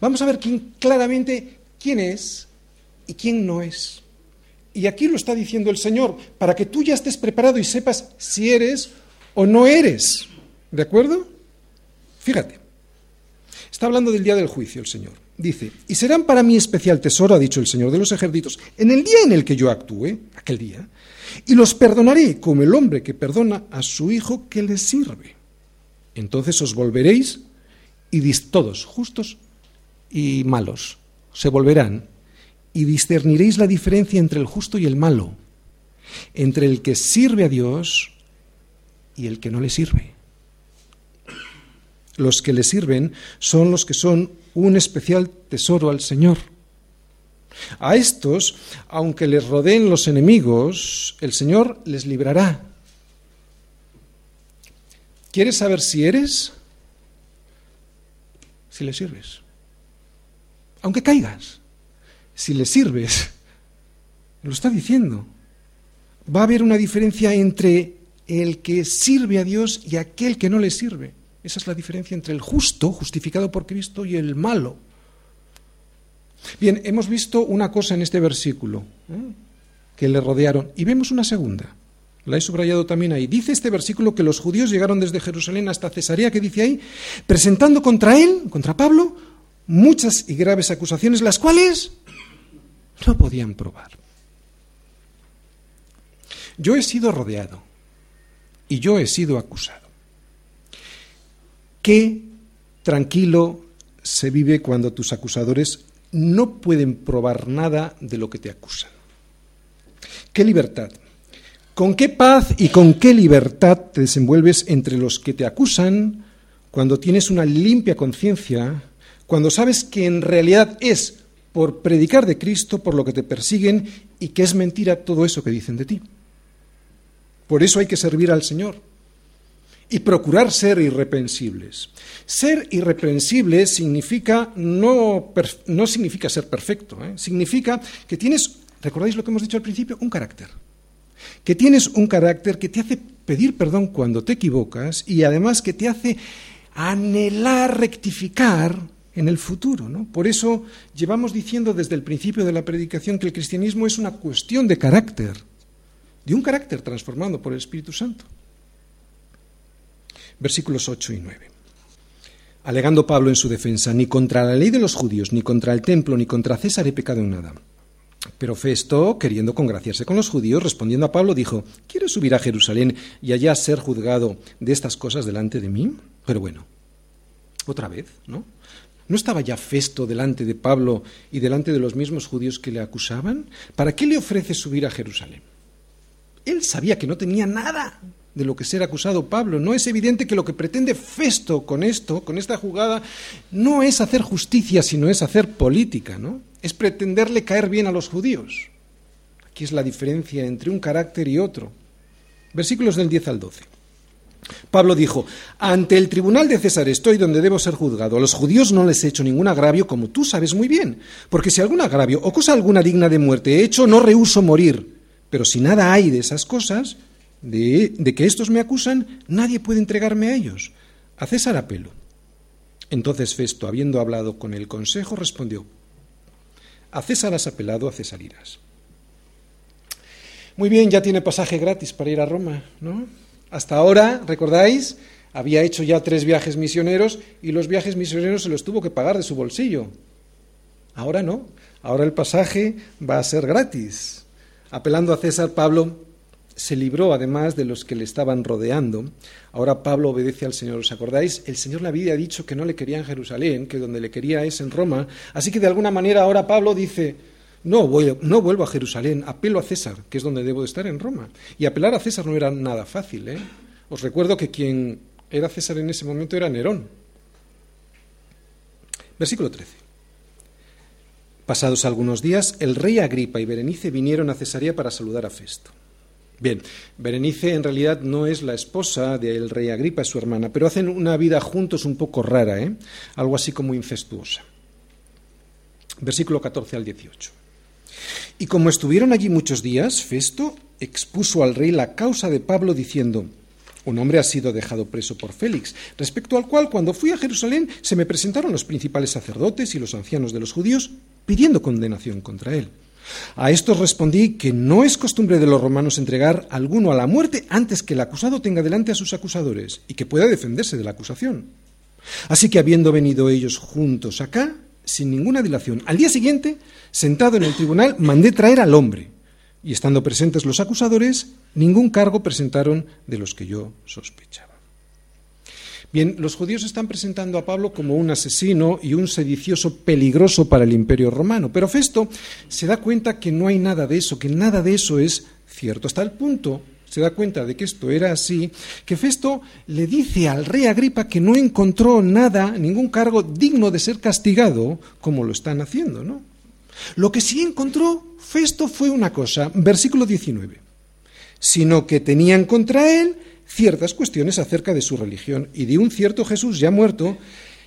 Vamos a ver quién, claramente quién es y quién no es. Y aquí lo está diciendo el Señor, para que tú ya estés preparado y sepas si eres o no eres. ¿De acuerdo? Fíjate. Está hablando del día del juicio el Señor. dice, y serán para mí especial tesoro, ha dicho el Señor de los ejércitos, en el día en el que yo actúe, aquel día, y los perdonaré como el hombre que perdona a su hijo que le sirve. Entonces os volveréis y todos, justos y malos, se volverán y discerniréis la diferencia entre el justo y el malo, entre el que sirve a Dios y el que no le sirve. Los que le sirven son los que son un especial tesoro al Señor. A estos, aunque les rodeen los enemigos, el Señor les librará. ¿Quieres saber si eres? Si le sirves. Aunque caigas, si le sirves, lo está diciendo. Va a haber una diferencia entre el que sirve a Dios y aquel que no le sirve. Esa es la diferencia entre el justo, justificado por Cristo, y el malo. Bien, hemos visto una cosa en este versículo, ¿eh? que le rodearon, y vemos una segunda. La he subrayado también ahí. Dice este versículo que los judíos llegaron desde Jerusalén hasta Cesarea, que dice ahí, presentando contra él, contra Pablo, muchas y graves acusaciones, las cuales no podían probar. Yo he sido rodeado y yo he sido acusado. Qué tranquilo se vive cuando tus acusadores no pueden probar nada de lo que te acusan. Qué libertad. ¿Con qué paz y con qué libertad te desenvuelves entre los que te acusan cuando tienes una limpia conciencia, cuando sabes que en realidad es por predicar de Cristo por lo que te persiguen y que es mentira todo eso que dicen de ti? Por eso hay que servir al Señor y procurar ser irreprensibles. Ser irreprensible significa no, no significa ser perfecto, ¿eh? significa que tienes, ¿recordáis lo que hemos dicho al principio? Un carácter. Que tienes un carácter que te hace pedir perdón cuando te equivocas y además que te hace anhelar rectificar en el futuro. ¿no? Por eso llevamos diciendo desde el principio de la predicación que el cristianismo es una cuestión de carácter, de un carácter transformado por el Espíritu Santo versículos 8 y 9. Alegando Pablo en su defensa, ni contra la ley de los judíos, ni contra el templo, ni contra César he pecado en nada. Pero Festo, queriendo congraciarse con los judíos, respondiendo a Pablo, dijo, ¿quieres subir a Jerusalén y allá ser juzgado de estas cosas delante de mí? Pero bueno, otra vez, ¿no? ¿No estaba ya Festo delante de Pablo y delante de los mismos judíos que le acusaban? ¿Para qué le ofrece subir a Jerusalén? Él sabía que no tenía nada de lo que ser acusado Pablo. No es evidente que lo que pretende Festo con esto, con esta jugada, no es hacer justicia, sino es hacer política, ¿no? Es pretenderle caer bien a los judíos. Aquí es la diferencia entre un carácter y otro. Versículos del 10 al 12. Pablo dijo, ante el tribunal de César estoy donde debo ser juzgado. A los judíos no les he hecho ningún agravio, como tú sabes muy bien, porque si algún agravio o cosa alguna digna de muerte he hecho, no rehuso morir. Pero si nada hay de esas cosas, de, que estos me acusan, nadie puede entregarme a ellos. A César apelo. Entonces Festo, habiendo hablado con el consejo, respondió, a César has apelado, a César irás. Muy bien, ya tiene pasaje gratis para ir a Roma, ¿no? Hasta ahora, ¿recordáis? Había hecho ya tres viajes misioneros y los viajes misioneros se los tuvo que pagar de su bolsillo. Ahora no, ahora el pasaje va a ser gratis. Apelando a César, Pablo se libró además de los que le estaban rodeando. Ahora Pablo obedece al Señor. ¿Os acordáis? El Señor le había dicho que no le quería en Jerusalén, que donde le quería es en Roma. Así que de alguna manera ahora Pablo dice, no, no vuelvo a Jerusalén, apelo a César, que es donde debo de estar en Roma. Y apelar a César no era nada fácil. ¿eh? Os recuerdo que quien era César en ese momento era Nerón. Versículo 13. Pasados algunos días, el rey Agripa y Berenice vinieron a Cesarea para saludar a Festo. Bien, Berenice en realidad no es la esposa del rey Agripa, es su hermana, pero hacen una vida juntos un poco rara, ¿eh? algo así como incestuosa. Versículo 14 al 18. Y como estuvieron allí muchos días, Festo expuso al rey la causa de Pablo diciendo, un hombre ha sido dejado preso por Félix, respecto al cual cuando fui a Jerusalén se me presentaron los principales sacerdotes y los ancianos de los judíos pidiendo condenación contra él. A estos respondí que no es costumbre de los romanos entregar alguno a la muerte antes que el acusado tenga delante a sus acusadores y que pueda defenderse de la acusación. Así que habiendo venido ellos juntos acá, sin ninguna dilación. Al día siguiente, sentado en el tribunal, mandé traer al hombre. Y estando presentes los acusadores, ningún cargo presentaron de los que yo sospechaba. Bien, los judíos están presentando a Pablo como un asesino y un sedicioso peligroso para el imperio romano, pero Festo se da cuenta que no hay nada de eso, que nada de eso es cierto, hasta el punto se da cuenta de que esto era así, que Festo le dice al rey Agripa que no encontró nada, ningún cargo digno de ser castigado, como lo están haciendo, ¿no? Lo que sí encontró Festo fue una cosa, versículo 19, sino que tenían contra él ciertas cuestiones acerca de su religión y de un cierto Jesús ya muerto,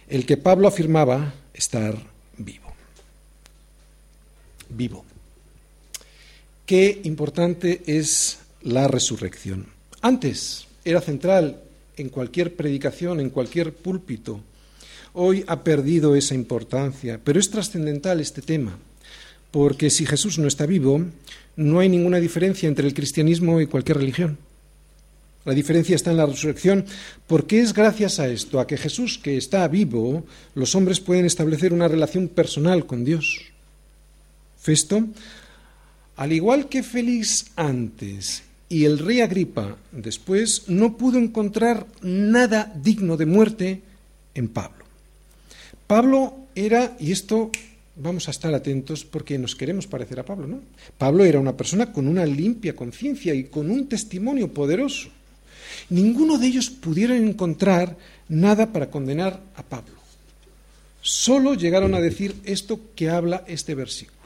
el que Pablo afirmaba estar vivo. Vivo. Qué importante es la resurrección. Antes era central en cualquier predicación, en cualquier púlpito. Hoy ha perdido esa importancia, pero es trascendental este tema, porque si Jesús no está vivo, no hay ninguna diferencia entre el cristianismo y cualquier religión. La diferencia está en la resurrección, porque es gracias a esto, a que Jesús, que está vivo, los hombres pueden establecer una relación personal con Dios. Festo, al igual que Félix antes y el rey Agripa después, no pudo encontrar nada digno de muerte en Pablo. Pablo era, y esto vamos a estar atentos porque nos queremos parecer a Pablo, ¿no? Pablo era una persona con una limpia conciencia y con un testimonio poderoso. Ninguno de ellos pudieron encontrar nada para condenar a Pablo. Solo llegaron a decir esto que habla este versículo,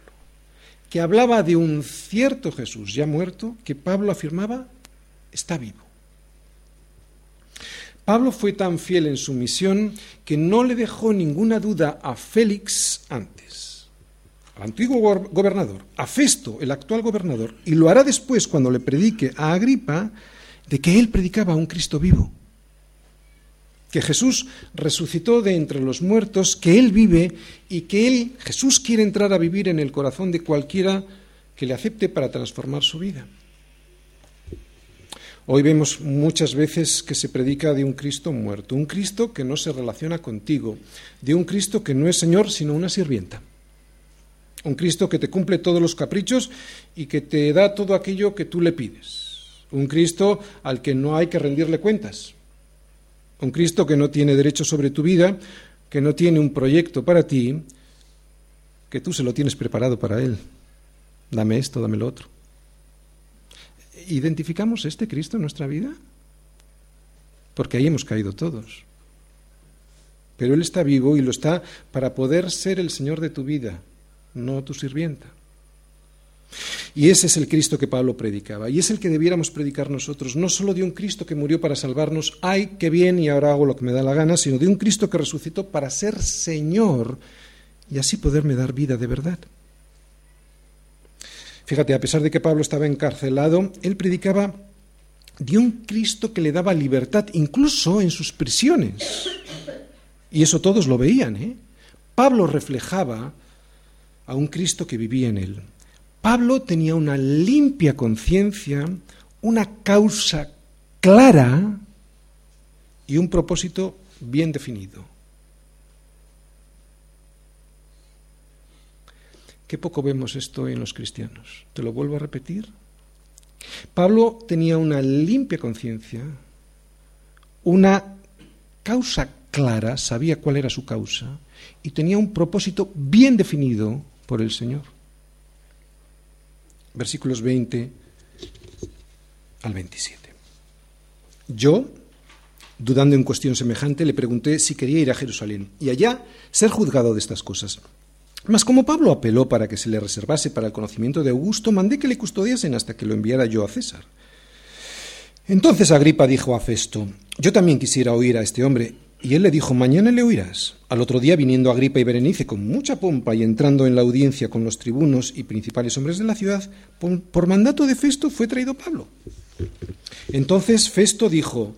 que hablaba de un cierto Jesús ya muerto, que Pablo afirmaba está vivo. Pablo fue tan fiel en su misión que no le dejó ninguna duda a Félix antes, al antiguo gobernador, a Festo, el actual gobernador, y lo hará después cuando le predique a Agripa, de que él predicaba a un Cristo vivo, que Jesús resucitó de entre los muertos, que él vive y que él, Jesús, quiere entrar a vivir en el corazón de cualquiera que le acepte para transformar su vida. Hoy vemos muchas veces que se predica de un Cristo muerto, un Cristo que no se relaciona contigo, de un Cristo que no es Señor sino una sirvienta, un Cristo que te cumple todos los caprichos y que te da todo aquello que tú le pides. Un Cristo al que no hay que rendirle cuentas. Un Cristo que no tiene derecho sobre tu vida, que no tiene un proyecto para ti, que tú se lo tienes preparado para Él. Dame esto, dame lo otro. ¿Identificamos este Cristo en nuestra vida? Porque ahí hemos caído todos. Pero Él está vivo y lo está para poder ser el Señor de tu vida, no tu sirvienta. Y ese es el Cristo que Pablo predicaba, y es el que debiéramos predicar nosotros, no solo de un Cristo que murió para salvarnos, ay, qué bien, y ahora hago lo que me da la gana, sino de un Cristo que resucitó para ser Señor y así poderme dar vida de verdad. Fíjate, a pesar de que Pablo estaba encarcelado, él predicaba de un Cristo que le daba libertad, incluso en sus prisiones. Y eso todos lo veían. ¿eh? Pablo reflejaba a un Cristo que vivía en él. Pablo tenía una limpia conciencia, una causa clara y un propósito bien definido. Qué poco vemos esto en los cristianos. Te lo vuelvo a repetir. Pablo tenía una limpia conciencia, una causa clara, sabía cuál era su causa, y tenía un propósito bien definido por el Señor versículos 20 al 27. Yo, dudando en cuestión semejante, le pregunté si quería ir a Jerusalén y allá ser juzgado de estas cosas. Mas como Pablo apeló para que se le reservase para el conocimiento de Augusto, mandé que le custodiasen hasta que lo enviara yo a César. Entonces Agripa dijo a Festo, yo también quisiera oír a este hombre, y él le dijo, mañana le oirás. Al otro día, viniendo Agripa y Berenice con mucha pompa y entrando en la audiencia con los tribunos y principales hombres de la ciudad, por, mandato de Festo fue traído Pablo. Entonces Festo dijo,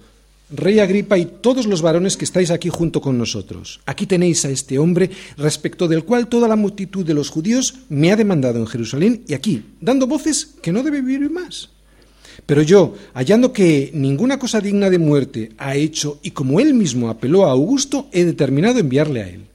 Rey Agripa y todos los varones que estáis aquí junto con nosotros, aquí tenéis a este hombre respecto del cual toda la multitud de los judíos me ha demandado en Jerusalén y aquí, dando voces que no debe vivir más. Pero yo, hallando que ninguna cosa digna de muerte ha hecho, y como él mismo apeló a Augusto, he determinado enviarle a él.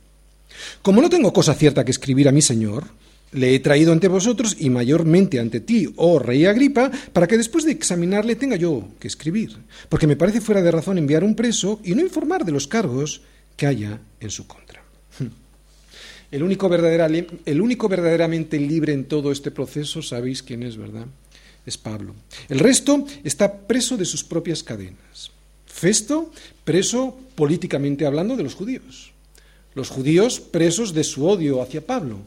Como no tengo cosa cierta que escribir a mi Señor, le he traído ante vosotros y mayormente ante ti, oh rey Agripa, para que después de examinarle tenga yo que escribir, porque me parece fuera de razón enviar un preso y no informar de los cargos que haya en su contra. El único, el único verdaderamente libre en todo este proceso, sabéis quién es, ¿verdad? Es Pablo. El resto está preso de sus propias cadenas. Festo, preso políticamente hablando de los judíos. Los judíos presos de su odio hacia Pablo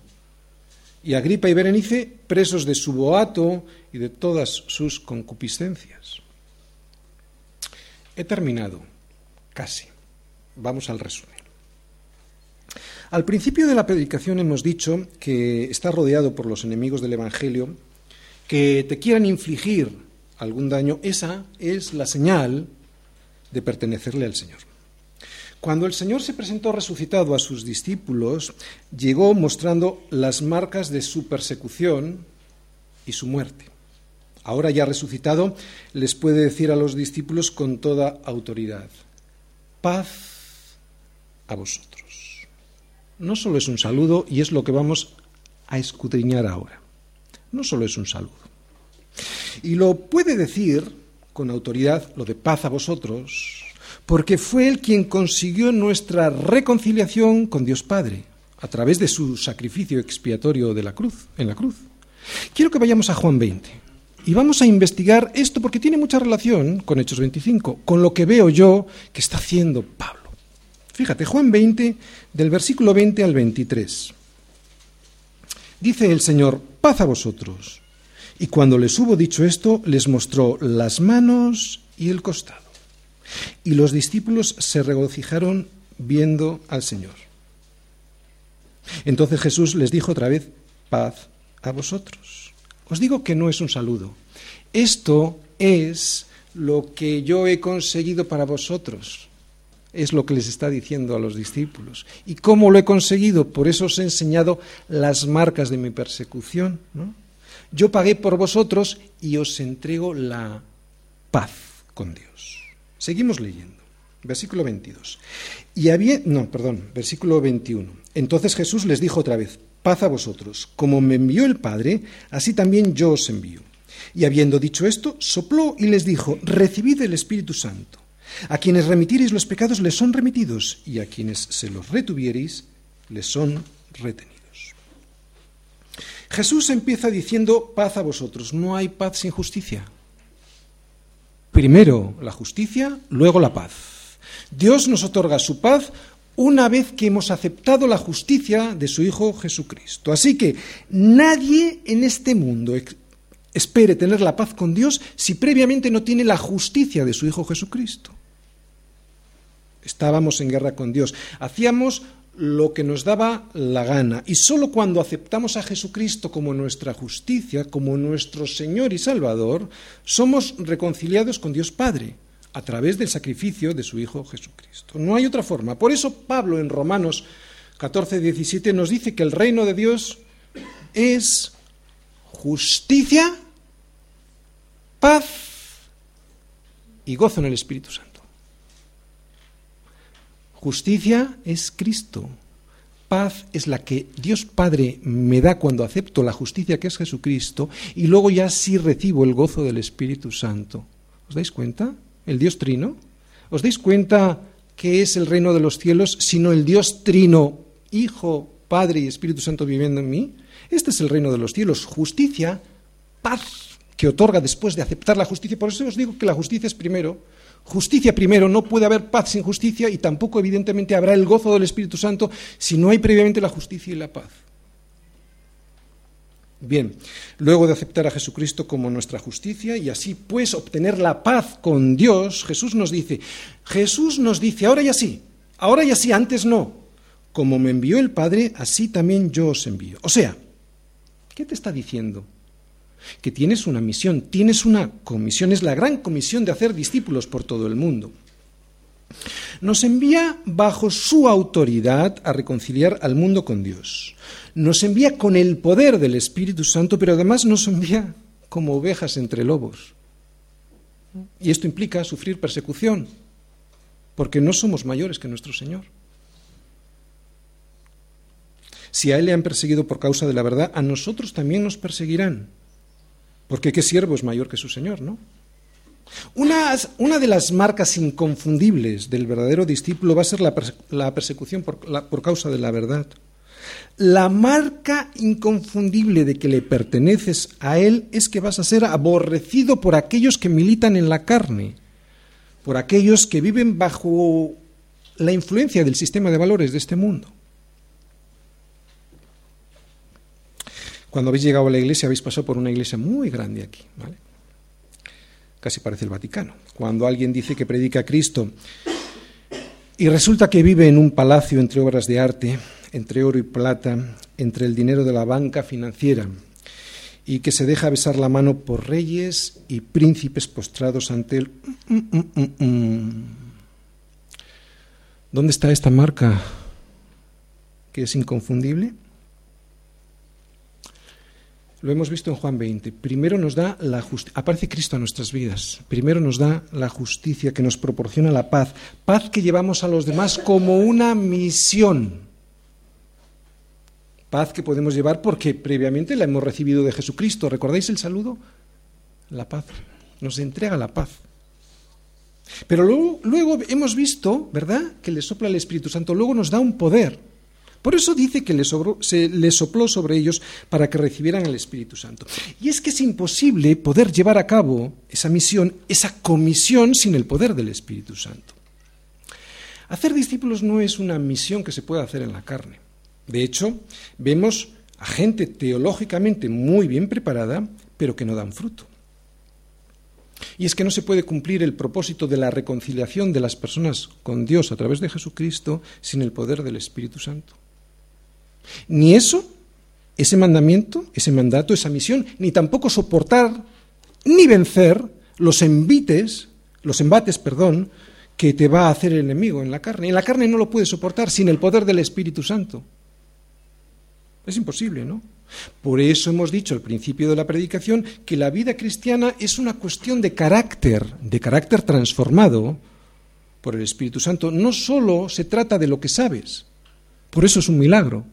y Agripa y Berenice presos de su boato y de todas sus concupiscencias. He terminado, casi. Vamos al resumen. Al principio de la predicación hemos dicho que está rodeado por los enemigos del Evangelio que te quieran infligir algún daño. Esa es la señal de pertenecerle al Señor. Cuando el Señor se presentó resucitado a sus discípulos, llegó mostrando las marcas de su persecución y su muerte. Ahora ya resucitado, les puede decir a los discípulos con toda autoridad, paz a vosotros. No solo es un saludo, y es lo que vamos a escudriñar ahora. No solo es un saludo. Y lo puede decir con autoridad, lo de paz a vosotros, porque fue Él quien consiguió nuestra reconciliación con Dios Padre, a través de su sacrificio expiatorio de la cruz, en la cruz. Quiero que vayamos a Juan 20. Y vamos a investigar esto porque tiene mucha relación con Hechos 25, con lo que veo yo que está haciendo Pablo. Fíjate, Juan 20, del versículo 20 al 23. Dice el Señor, paz a vosotros. Y cuando les hubo dicho esto, les mostró las manos y el costado. Y los discípulos se regocijaron viendo al Señor. Entonces Jesús les dijo otra vez, paz a vosotros. Os digo que no es un saludo. Esto es lo que yo he conseguido para vosotros. Es lo que les está diciendo a los discípulos. ¿Y cómo lo he conseguido? Por eso os he enseñado las marcas de mi persecución. Yo pagué por vosotros y os entrego la paz con Dios. Seguimos leyendo. Versículo 22. Y había, no, perdón, versículo 21. Entonces Jesús les dijo otra vez, paz a vosotros, como me envió el Padre, así también yo os envío. Y habiendo dicho esto, sopló y les dijo, recibid el Espíritu Santo. A quienes remitiréis los pecados les son remitidos, y a quienes se los retuviereis les son retenidos. Jesús empieza diciendo paz a vosotros. No hay paz sin justicia. Primero la justicia, luego la paz. Dios nos otorga su paz una vez que hemos aceptado la justicia de su Hijo Jesucristo. Así que nadie en este mundo espere tener la paz con Dios si previamente no tiene la justicia de su Hijo Jesucristo. Estábamos en guerra con Dios, hacíamos lo que nos daba la gana. Y sólo cuando aceptamos a Jesucristo como nuestra justicia, como nuestro Señor y Salvador, somos reconciliados con Dios Padre a través del sacrificio de su Hijo Jesucristo. No hay otra forma. Por eso Pablo en Romanos 14, 17 nos dice que el reino de Dios es justicia, paz y gozo en el Espíritu Santo. Justicia es Cristo. Paz es la que Dios Padre me da cuando acepto la justicia que es Jesucristo y luego ya sí recibo el gozo del Espíritu Santo. ¿Os dais cuenta? El Dios Trino. ¿Os dais cuenta que es el reino de los cielos, sino el Dios Trino, Hijo, Padre y Espíritu Santo viviendo en mí? Este es el reino de los cielos. Justicia, paz, que otorga después de aceptar la justicia. Por eso os digo que la justicia es primero Justicia primero, no puede haber paz sin justicia y tampoco evidentemente habrá el gozo del Espíritu Santo si no hay previamente la justicia y la paz. Bien, luego de aceptar a Jesucristo como nuestra justicia y así pues obtener la paz con Dios, Jesús nos dice, Jesús nos dice, ahora ya sí, ahora ya sí, antes no, como me envió el Padre, así también yo os envío. O sea, ¿qué te está diciendo? Que tienes una misión, tienes una comisión, es la gran comisión de hacer discípulos por todo el mundo. Nos envía bajo su autoridad a reconciliar al mundo con Dios. Nos envía con el poder del Espíritu Santo, pero además nos envía como ovejas entre lobos. Y esto implica sufrir persecución, porque no somos mayores que nuestro Señor. Si a él le han perseguido por causa de la verdad, a nosotros también nos perseguirán. Porque qué siervo es mayor que su Señor, ¿no? Una, una de las marcas inconfundibles del verdadero discípulo va a ser la, persecución por, por causa de la verdad. La marca inconfundible de que le perteneces a Él es que vas a ser aborrecido por aquellos que militan en la carne, por aquellos que viven bajo la influencia del sistema de valores de este mundo. Cuando habéis llegado a la iglesia habéis pasado por una iglesia muy grande aquí, ¿vale? Casi parece el Vaticano. Cuando alguien dice que predica a Cristo y resulta que vive en un palacio entre obras de arte, entre oro y plata, entre el dinero de la banca financiera, y que se deja besar la mano por reyes y príncipes postrados ante él. Mm, mm, mm, ¿Dónde está esta marca que es inconfundible? Lo hemos visto en Juan 20. Primero nos da la justicia, aparece Cristo a nuestras vidas. Primero nos da la justicia que nos proporciona la paz, paz que llevamos a los demás como una misión. Paz que podemos llevar porque previamente la hemos recibido de Jesucristo. ¿Recordáis el saludo? La paz. Nos entrega la paz. Pero luego, luego hemos visto, ¿verdad?, que le sopla el Espíritu Santo. Luego nos da un poder por eso dice que se le sopló sobre ellos para que recibieran el Espíritu Santo. Y es que es imposible poder llevar a cabo esa misión, esa comisión, sin el poder del Espíritu Santo. Hacer discípulos no es una misión que se pueda hacer en la carne. De hecho, vemos a gente teológicamente muy bien preparada, pero que no dan fruto. Y es que no se puede cumplir el propósito de la reconciliación de las personas con Dios a través de Jesucristo sin el poder del Espíritu Santo. Ni eso, ese mandamiento, ese mandato, esa misión, ni tampoco soportar ni vencer los envites, los embates, perdón, que te va a hacer el enemigo en la carne. En la carne no lo puedes soportar sin el poder del Espíritu Santo. Es imposible, ¿no? Por eso hemos dicho al principio de la predicación que la vida cristiana es una cuestión de carácter, de carácter transformado por el Espíritu Santo. No solo se trata de lo que sabes, por eso es un milagro.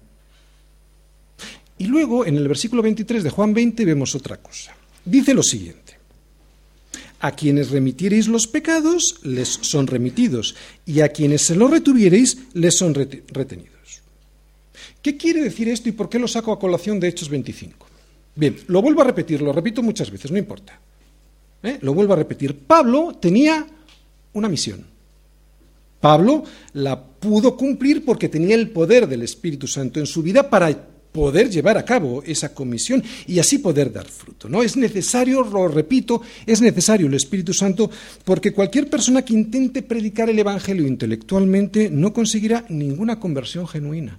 Y luego, en el versículo 23 de Juan 20, vemos otra cosa. Dice lo siguiente. A quienes remitiereis los pecados, les son remitidos, y a quienes se los retuviereis, les son retenidos. ¿Qué quiere decir esto y por qué lo saco a colación de Hechos 25? Bien, lo vuelvo a repetir, lo repito muchas veces, no importa. ¿Eh? Lo vuelvo a repetir. Pablo tenía una misión. Pablo la pudo cumplir porque tenía el poder del Espíritu Santo en su vida para poder llevar a cabo esa comisión y así poder dar fruto. ¿no? Es necesario, lo repito, es necesario el Espíritu Santo porque cualquier persona que intente predicar el Evangelio intelectualmente no conseguirá ninguna conversión genuina.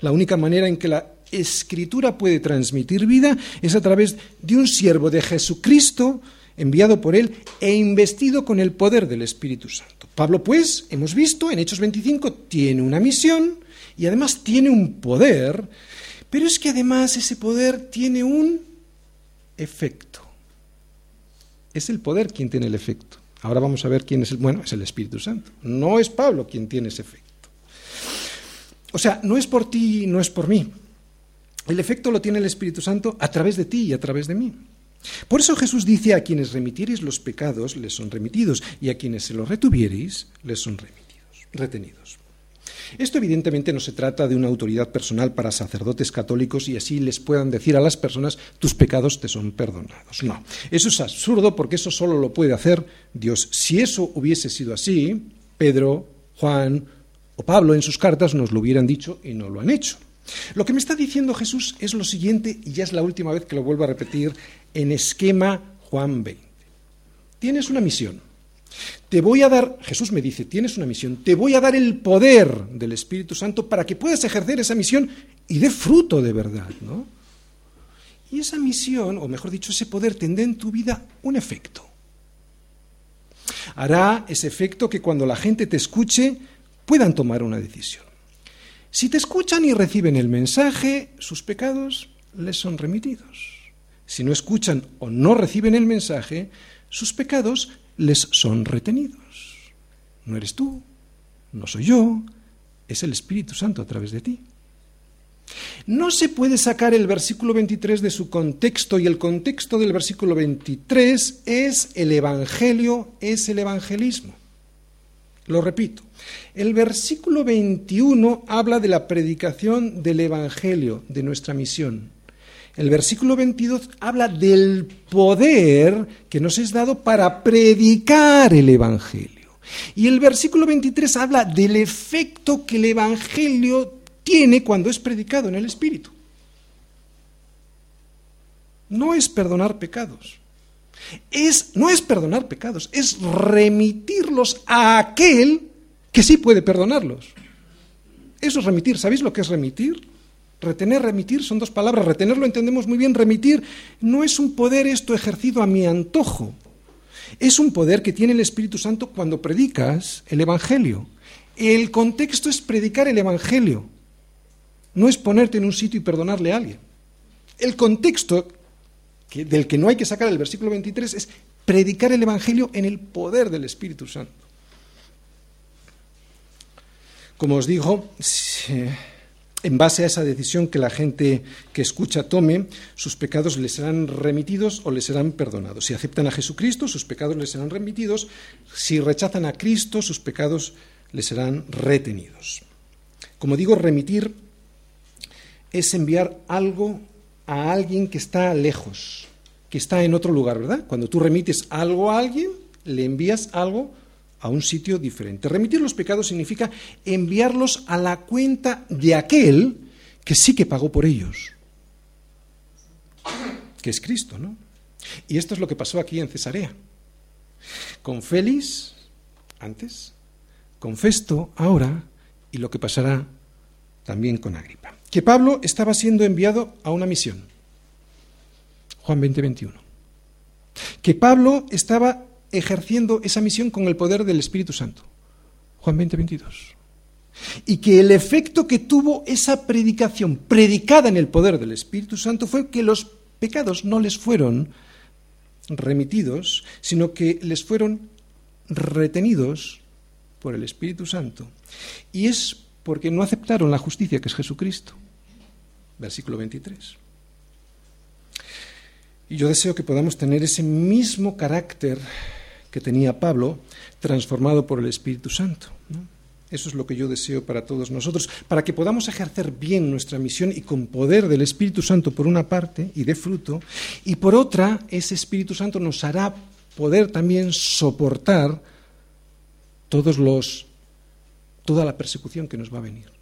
La única manera en que la Escritura puede transmitir vida es a través de un siervo de Jesucristo enviado por él e investido con el poder del Espíritu Santo. Pablo, pues, hemos visto en Hechos 25, tiene una misión, y además tiene un poder, pero es que además ese poder tiene un efecto. Es el poder quien tiene el efecto. Ahora vamos a ver quién es el... Bueno, es el Espíritu Santo. No es Pablo quien tiene ese efecto. O sea, no es por ti, no es por mí. El efecto lo tiene el Espíritu Santo a través de ti y a través de mí. Por eso Jesús dice, a quienes remitiereis los pecados, les son remitidos, y a quienes se los retuviereis, les son remitidos, retenidos. Esto evidentemente no se trata de una autoridad personal para sacerdotes católicos y así les puedan decir a las personas tus pecados te son perdonados. No, eso es absurdo porque eso solo lo puede hacer Dios. Si eso hubiese sido así, Pedro, Juan o Pablo en sus cartas nos lo hubieran dicho y no lo han hecho. Lo que me está diciendo Jesús es lo siguiente, y ya es la última vez que lo vuelvo a repetir, en esquema Juan 20. Tienes una misión. Te voy a dar, Jesús me dice, tienes una misión, te voy a dar el poder del Espíritu Santo para que puedas ejercer esa misión y dé fruto de verdad, ¿no? Y esa misión, o mejor dicho, ese poder tendrá en tu vida un efecto. Hará ese efecto que cuando la gente te escuche puedan tomar una decisión. Si te escuchan y reciben el mensaje, sus pecados les son remitidos. Si no escuchan o no reciben el mensaje, sus pecados les son retenidos. No eres tú, no soy yo, es el Espíritu Santo a través de ti. No se puede sacar el versículo 23 de su contexto y el contexto del versículo 23 es el Evangelio, es el evangelismo. Lo repito, el versículo 21 habla de la predicación del Evangelio, de nuestra misión. El versículo 22 habla del poder que nos es dado para predicar el Evangelio. Y el versículo 23 habla del efecto que el Evangelio tiene cuando es predicado en el Espíritu. No es perdonar pecados. Es, no es perdonar pecados, es remitirlos a aquel que sí puede perdonarlos. Eso es remitir. ¿Sabéis lo que es remitir? Retener, remitir son dos palabras. Retener lo entendemos muy bien. Remitir no es un poder esto ejercido a mi antojo. Es un poder que tiene el Espíritu Santo cuando predicas el Evangelio. El contexto es predicar el Evangelio. No es ponerte en un sitio y perdonarle a alguien. El contexto del que no hay que sacar el versículo 23 es predicar el Evangelio en el poder del Espíritu Santo. Como os digo, en base a esa decisión que la gente que escucha tome, sus pecados les serán remitidos o les serán perdonados. Si aceptan a Jesucristo, sus pecados les serán remitidos. Si rechazan a Cristo, sus pecados les serán retenidos. Como digo, remitir es enviar algo a alguien que está lejos, que está en otro lugar, ¿verdad? Cuando tú remites algo a alguien, le envías algo a un sitio diferente. Remitir los pecados significa enviarlos a la cuenta de aquel que sí que pagó por ellos, que es Cristo, ¿no? Y esto es lo que pasó aquí en Cesarea. Con Félix, antes, con Festo, ahora, y lo que pasará también con Agripa. Que Pablo estaba siendo enviado a una misión. Juan 20, 21. Que Pablo estaba ejerciendo esa misión con el poder del Espíritu Santo. Juan 20, 22. Y que el efecto que tuvo esa predicación predicada en el poder del Espíritu Santo fue que los pecados no les fueron remitidos, sino que les fueron retenidos por el Espíritu Santo. Y es porque no aceptaron la justicia que es Jesucristo. Versículo 23. Y yo deseo que podamos tener ese mismo carácter que tenía Pablo, transformado por el Espíritu Santo. Eso es lo que yo deseo para todos nosotros, para que podamos ejercer bien nuestra misión y con poder del Espíritu Santo por una parte y de fruto, y por otra, ese Espíritu Santo nos hará poder también soportar todos los, toda la persecución que nos va a venir.